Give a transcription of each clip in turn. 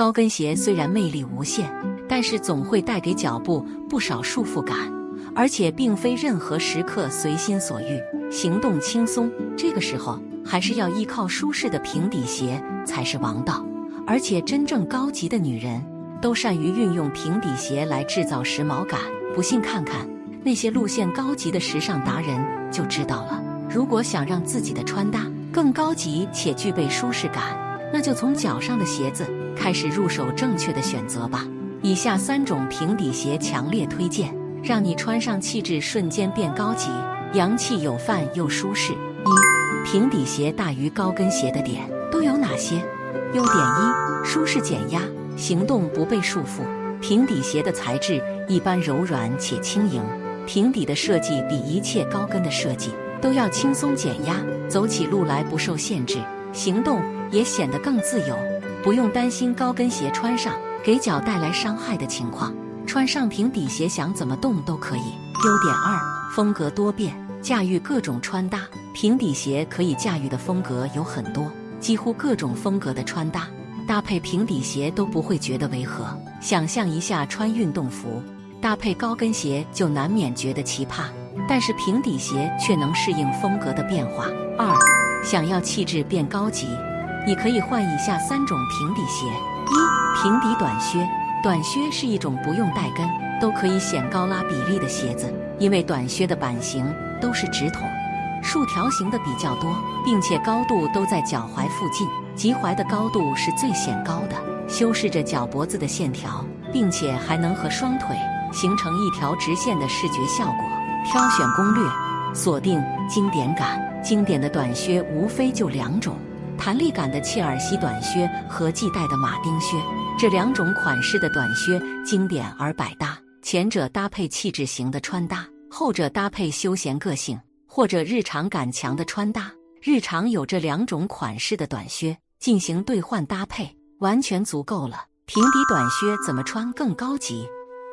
高跟鞋虽然魅力无限，但是总会带给脚步不少束缚感，而且并非任何时刻随心所欲，行动轻松。这个时候，还是要依靠舒适的平底鞋才是王道。而且，真正高级的女人都善于运用平底鞋来制造时髦感。不信看看那些路线高级的时尚达人就知道了。如果想让自己的穿搭更高级且具备舒适感，那就从脚上的鞋子开始入手正确的选择吧。以下三种平底鞋强烈推荐，让你穿上气质瞬间变高级，洋气有范又舒适。一、平底鞋大于高跟鞋的点都有哪些？优点一：舒适减压，行动不被束缚。平底鞋的材质一般柔软且轻盈，平底的设计比一切高跟的设计都要轻松减压，走起路来不受限制，行动也显得更自由，不用担心高跟鞋穿上给脚带来伤害的情况。穿上平底鞋想怎么动都可以。优点二：风格多变，驾驭各种穿搭。平底鞋可以驾驭的风格有很多，几乎各种风格的穿搭。搭配平底鞋都不会觉得违和。想象一下，穿运动服搭配高跟鞋就难免觉得奇葩，但是平底鞋却能适应风格的变化。二，想要气质变高级，你可以换以下三种平底鞋：一、平底短靴。短靴是一种不用带跟都可以显高拉比例的鞋子，因为短靴的版型都是直筒。竖条形的比较多，并且高度都在脚踝附近，及踝的高度是最显高的，修饰着脚脖子的线条，并且还能和双腿形成一条直线的视觉效果。挑选攻略：锁定经典感。经典的短靴无非就两种：弹力感的切尔西短靴和系带的马丁靴。这两种款式的短靴经典而百搭，前者搭配气质型的穿搭，后者搭配休闲个性。或者日常感强的穿搭，日常有这两种款式的短靴进行兑换搭配，完全足够了。平底短靴怎么穿更高级？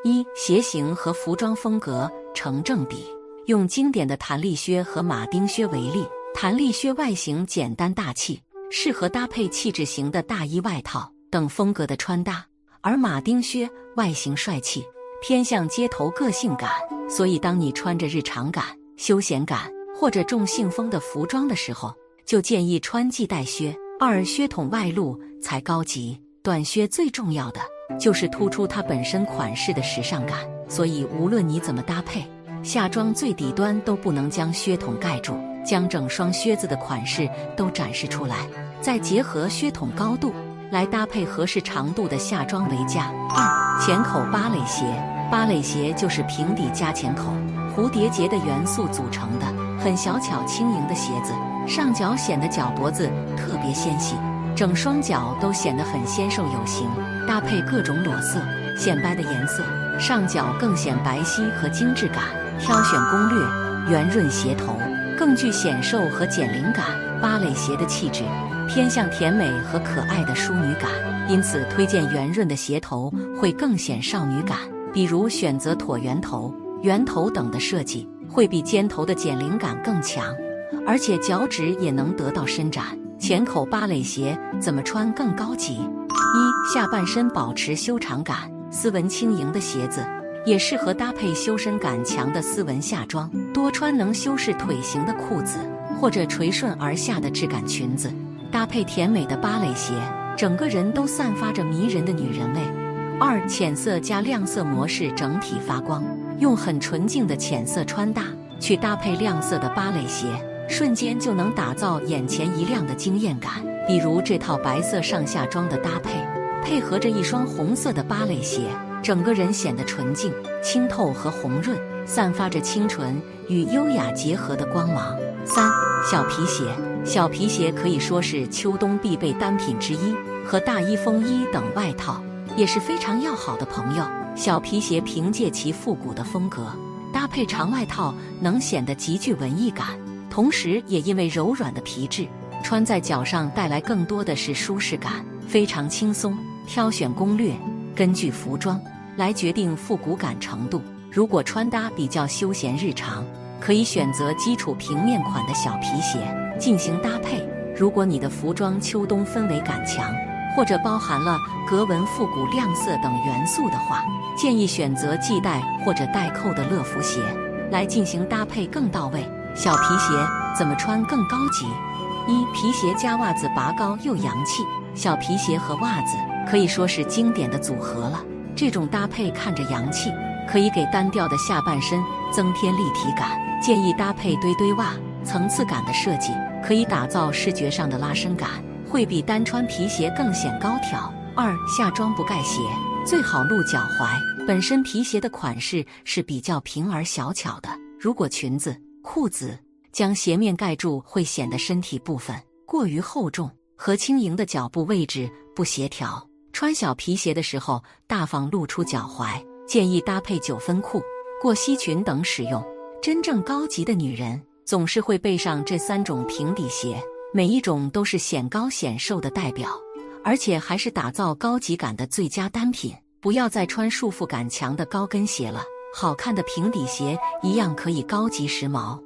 一、鞋型和服装风格成正比。用经典的弹力靴和马丁靴为例，弹力靴外形简单大气，适合搭配气质型的大衣外套等风格的穿搭；而马丁靴外形帅气，偏向街头个性感，所以当你穿着日常感。休闲感或者重信风的服装的时候，就建议穿系带靴。二靴筒外露才高级。短靴最重要的就是突出它本身款式的时尚感，所以无论你怎么搭配，下装最底端都不能将靴筒盖住，将整双靴子的款式都展示出来。再结合靴筒高度来搭配合适长度的下装为佳。二前口芭蕾鞋，芭蕾鞋就是平底加前口。蝴蝶结的元素组成的很小巧轻盈的鞋子，上脚显得脚脖子特别纤细，整双脚都显得很纤瘦有型。搭配各种裸色、显白的颜色，上脚更显白皙和精致感。挑选攻略：圆润鞋头更具显瘦和减龄感。芭蕾鞋的气质偏向甜美和可爱的淑女感，因此推荐圆润的鞋头会更显少女感。比如选择椭圆头。圆头等的设计会比尖头的减龄感更强，而且脚趾也能得到伸展。浅口芭蕾鞋怎么穿更高级？一下半身保持修长感，斯文轻盈的鞋子也适合搭配修身感强的斯文下装。多穿能修饰腿型的裤子，或者垂顺而下的质感裙子，搭配甜美的芭蕾鞋，整个人都散发着迷人的女人味。二浅色加亮色模式，整体发光。用很纯净的浅色穿搭去搭配亮色的芭蕾鞋，瞬间就能打造眼前一亮的惊艳感。比如这套白色上下装的搭配，配合着一双红色的芭蕾鞋，整个人显得纯净、清透和红润，散发着清纯与优雅结合的光芒。三小皮鞋，小皮鞋可以说是秋冬必备单品之一，和大衣、风衣等外套也是非常要好的朋友。小皮鞋凭借其复古的风格，搭配长外套能显得极具文艺感，同时也因为柔软的皮质，穿在脚上带来更多的是舒适感，非常轻松。挑选攻略：根据服装来决定复古感程度。如果穿搭比较休闲日常，可以选择基础平面款的小皮鞋进行搭配。如果你的服装秋冬氛围感强，或者包含了格纹、复古、亮色等元素的话，建议选择系带或者带扣的乐福鞋来进行搭配更到位。小皮鞋怎么穿更高级？一皮鞋加袜子拔高又洋气，小皮鞋和袜子可以说是经典的组合了。这种搭配看着洋气，可以给单调的下半身增添立体感。建议搭配堆堆袜，层次感的设计可以打造视觉上的拉伸感，会比单穿皮鞋更显高挑。二下装不盖鞋，最好露脚踝。本身皮鞋的款式是比较平而小巧的，如果裙子。裤子将鞋面盖住，会显得身体部分过于厚重，和轻盈的脚步位置不协调。穿小皮鞋的时候，大方露出脚踝，建议搭配九分裤、过膝裙等使用。真正高级的女人总是会备上这三种平底鞋，每一种都是显高显瘦的代表，而且还是打造高级感的最佳单品。不要再穿束缚感强的高跟鞋了。好看的平底鞋一样可以高级时髦。